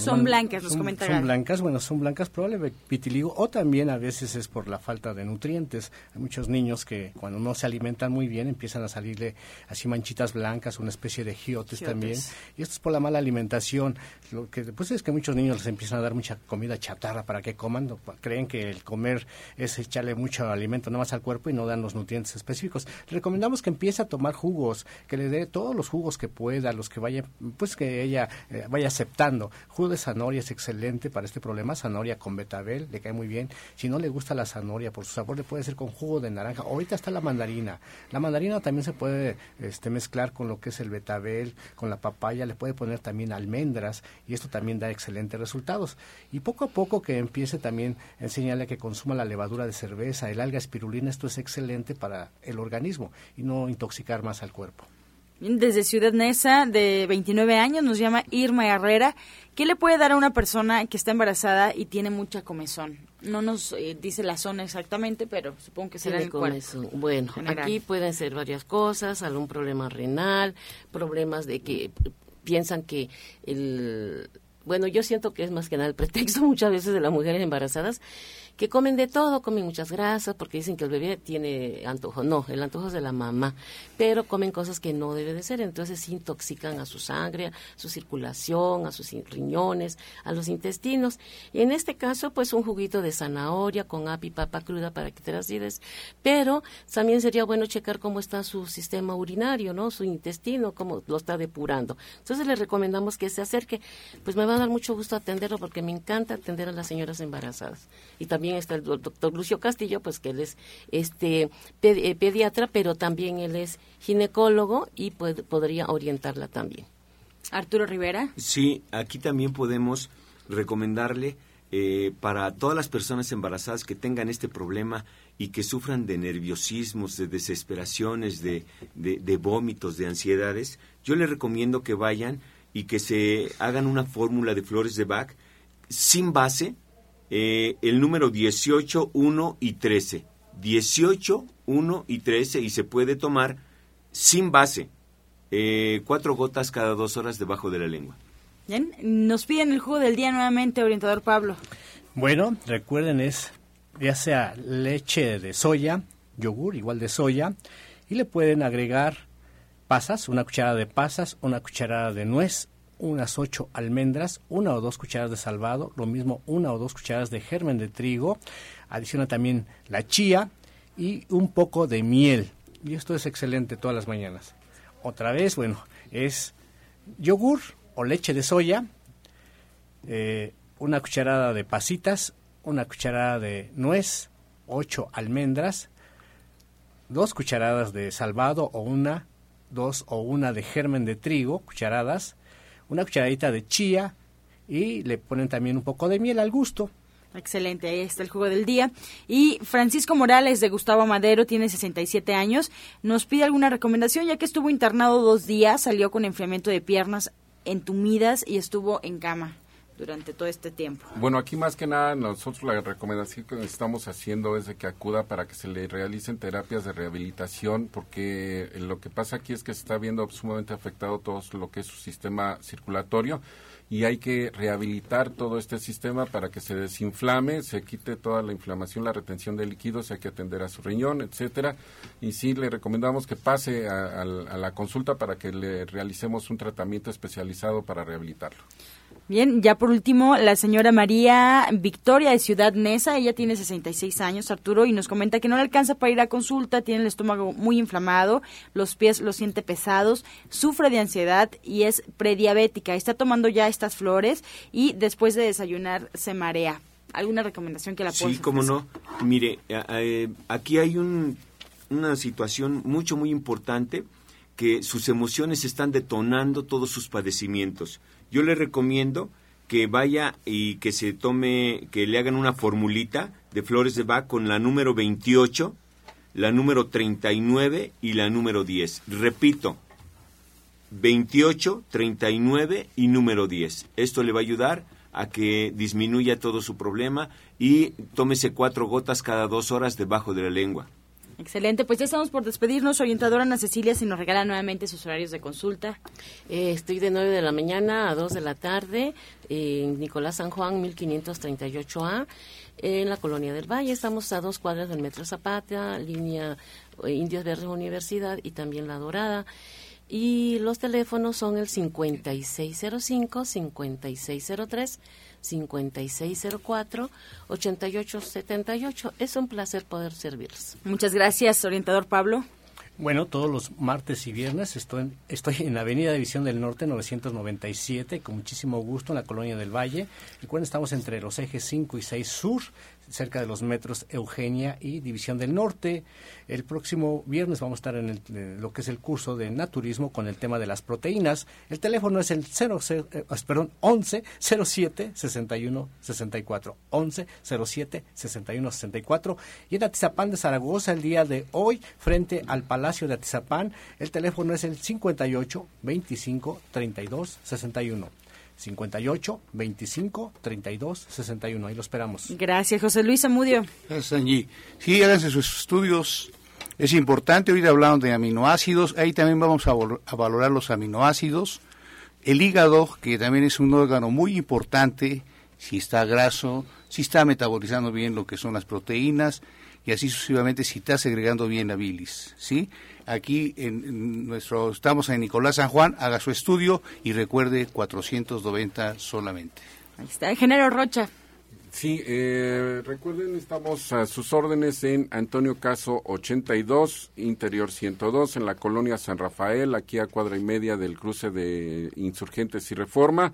son blancas, nos son, Son blancas, bueno, son blancas probablemente vitiligo o también a veces es por la falta de nutrientes. Hay muchos niños que cuando no se alimentan muy bien empiezan a salirle así manchitas blancas, una especie de giotes, también. Y esto es por la mala alimentación. Lo que después es que muchos niños les empiezan a dar mucha comida chatarra para que coman. Creen que el comer es echarle mucho alimento nada más al cuerpo y no dan los nutrientes específicos. Le recomendamos que empiece a tomar jugos, que le dé todos los jugos que pueda, los que vaya, pues que ella eh, vaya aceptando Jugo de zanahoria es excelente para este problema. Zanahoria con betabel, le cae muy bien. Si no le gusta la zanahoria por su sabor, le puede ser con jugo de naranja. Ahorita está la mandarina. La mandarina también se puede este, mezclar con lo que es el betabel, con la papaya. Le puede poner también almendras y esto también da excelentes resultados. Y poco a poco que empiece también a enseñarle que consuma la levadura de cerveza, el alga espirulina. Esto es excelente para el organismo y no intoxicar más al cuerpo. Desde Ciudad Neza, de 29 años, nos llama Irma Herrera. ¿Qué le puede dar a una persona que está embarazada y tiene mucha comezón? No nos eh, dice la zona exactamente, pero supongo que será el comezón. Bueno, aquí pueden ser varias cosas, algún problema renal, problemas de que piensan que el... Bueno, yo siento que es más que nada el pretexto muchas veces de las mujeres embarazadas que comen de todo, comen muchas grasas porque dicen que el bebé tiene antojo. No, el antojo es de la mamá, pero comen cosas que no debe de ser, entonces intoxican a su sangre, a su circulación, a sus riñones, a los intestinos. Y en este caso, pues un juguito de zanahoria con api papa cruda para que te acides, pero también sería bueno checar cómo está su sistema urinario, ¿no? Su intestino, cómo lo está depurando. Entonces le recomendamos que se acerque, pues me va a dar mucho gusto atenderlo porque me encanta atender a las señoras embarazadas. Y también está el doctor Lucio Castillo, pues que él es este eh, pediatra, pero también él es ginecólogo y podría orientarla también. Arturo Rivera. Sí, aquí también podemos recomendarle eh, para todas las personas embarazadas que tengan este problema y que sufran de nerviosismos, de desesperaciones, de, de, vómitos, de ansiedades, yo les recomiendo que vayan y que se hagan una fórmula de flores de Bach sin base, eh, el número 18, 1 y 13. 18, 1 y 13 y se puede tomar sin base, eh, cuatro gotas cada dos horas debajo de la lengua. Bien, nos piden el jugo del día nuevamente, orientador Pablo. Bueno, recuerden es ya sea leche de soya, yogur igual de soya, y le pueden agregar pasas, una cucharada de pasas, una cucharada de nuez, unas ocho almendras, una o dos cucharadas de salvado, lo mismo una o dos cucharadas de germen de trigo, adiciona también la chía y un poco de miel. Y esto es excelente todas las mañanas. Otra vez, bueno, es yogur o leche de soya, eh, una cucharada de pasitas, una cucharada de nuez, ocho almendras, dos cucharadas de salvado o una, dos o una de germen de trigo, cucharadas, una cucharadita de chía y le ponen también un poco de miel al gusto. Excelente, ahí está el juego del día. Y Francisco Morales de Gustavo Madero tiene 67 años. Nos pide alguna recomendación ya que estuvo internado dos días, salió con enfriamiento de piernas entumidas y estuvo en cama durante todo este tiempo. Bueno, aquí más que nada nosotros la recomendación que estamos haciendo es de que acuda para que se le realicen terapias de rehabilitación porque lo que pasa aquí es que se está viendo sumamente afectado todo lo que es su sistema circulatorio y hay que rehabilitar todo este sistema para que se desinflame, se quite toda la inflamación, la retención de líquidos, hay que atender a su riñón, etcétera. Y sí le recomendamos que pase a la consulta para que le realicemos un tratamiento especializado para rehabilitarlo. Bien, ya por último, la señora María Victoria de Ciudad Neza, ella tiene 66 años, Arturo, y nos comenta que no le alcanza para ir a consulta, tiene el estómago muy inflamado, los pies los siente pesados, sufre de ansiedad y es prediabética. Está tomando ya estas flores y después de desayunar se marea. ¿Alguna recomendación que la pueda Sí, cómo no. Mire, eh, aquí hay una situación mucho, muy importante que sus emociones están detonando todos sus padecimientos yo le recomiendo que vaya y que se tome, que le hagan una formulita de flores de Bach con la número 28, la número 39 y la número 10. Repito, 28, 39 y número 10. Esto le va a ayudar a que disminuya todo su problema y tómese cuatro gotas cada dos horas debajo de la lengua. Excelente, pues ya estamos por despedirnos. Orientadora Ana Cecilia, si nos regala nuevamente sus horarios de consulta. Eh, estoy de 9 de la mañana a 2 de la tarde en Nicolás San Juan, 1538A, en la Colonia del Valle. Estamos a dos cuadras del Metro Zapata, línea eh, Indios Verdes Universidad y también La Dorada. Y los teléfonos son el 5605-5603 5604-8878. Es un placer poder servirles. Muchas gracias, orientador Pablo. Bueno, todos los martes y viernes estoy, estoy en la Avenida División del Norte 997, con muchísimo gusto en la Colonia del Valle. Recuerden, estamos entre los ejes 5 y 6 sur, cerca de los metros Eugenia y División del Norte. El próximo viernes vamos a estar en, lo que es el curso de naturismo con el tema de las proteínas. El teléfono es el 0, eh, perdón, 11 07 61 64. 11 07 61 64. Y en Atizapán de Zaragoza el día de hoy, frente al Palacio de Atizapán, el teléfono es el 58 25 32 61. 58 25 32 61. Ahí lo esperamos. Gracias, José Luis Amudio. Gracias, Angie. Sí, háganse sus estudios. Es importante, ahorita hablamos de aminoácidos, ahí también vamos a, a valorar los aminoácidos. El hígado, que también es un órgano muy importante, si está graso, si está metabolizando bien lo que son las proteínas y así sucesivamente si está segregando bien la bilis, ¿sí? aquí en nuestro estamos en Nicolás San Juan, haga su estudio y recuerde 490 solamente. Ahí está, Género Rocha. Sí, eh, recuerden, estamos a sus órdenes en Antonio Caso 82, Interior 102, en la colonia San Rafael, aquí a cuadra y media del cruce de Insurgentes y Reforma.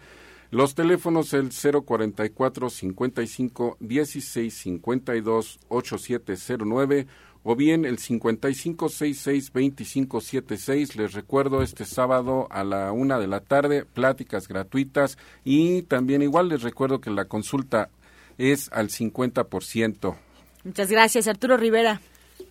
Los teléfonos el 044 55 16 52 8709 o bien el 5566-2576. Les recuerdo este sábado a la una de la tarde, pláticas gratuitas y también igual les recuerdo que la consulta es al 50%. Muchas gracias, Arturo Rivera.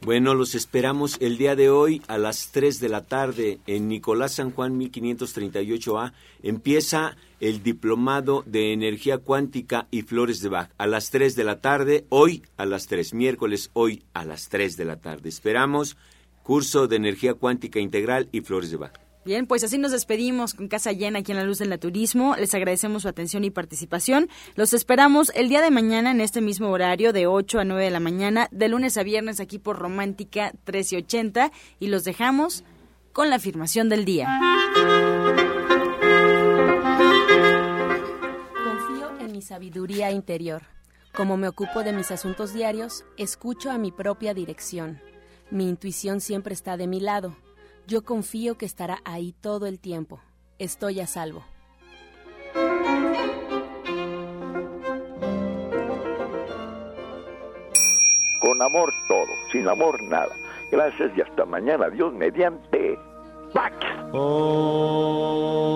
Bueno, los esperamos el día de hoy a las 3 de la tarde en Nicolás San Juan 1538A. Empieza el diplomado de energía cuántica y flores de Bach a las 3 de la tarde, hoy a las 3, miércoles hoy a las 3 de la tarde. Esperamos curso de energía cuántica integral y flores de Bach. Bien, pues así nos despedimos con casa llena aquí en la Luz del Naturismo. Les agradecemos su atención y participación. Los esperamos el día de mañana en este mismo horario de 8 a 9 de la mañana, de lunes a viernes aquí por Romántica 1380 y los dejamos con la afirmación del día. Sabiduría interior. Como me ocupo de mis asuntos diarios, escucho a mi propia dirección. Mi intuición siempre está de mi lado yo confío que estará ahí todo el tiempo. Estoy a salvo. Con amor todo, sin amor nada. Gracias y hasta mañana. Dios mediante. ¡Pax! Oh.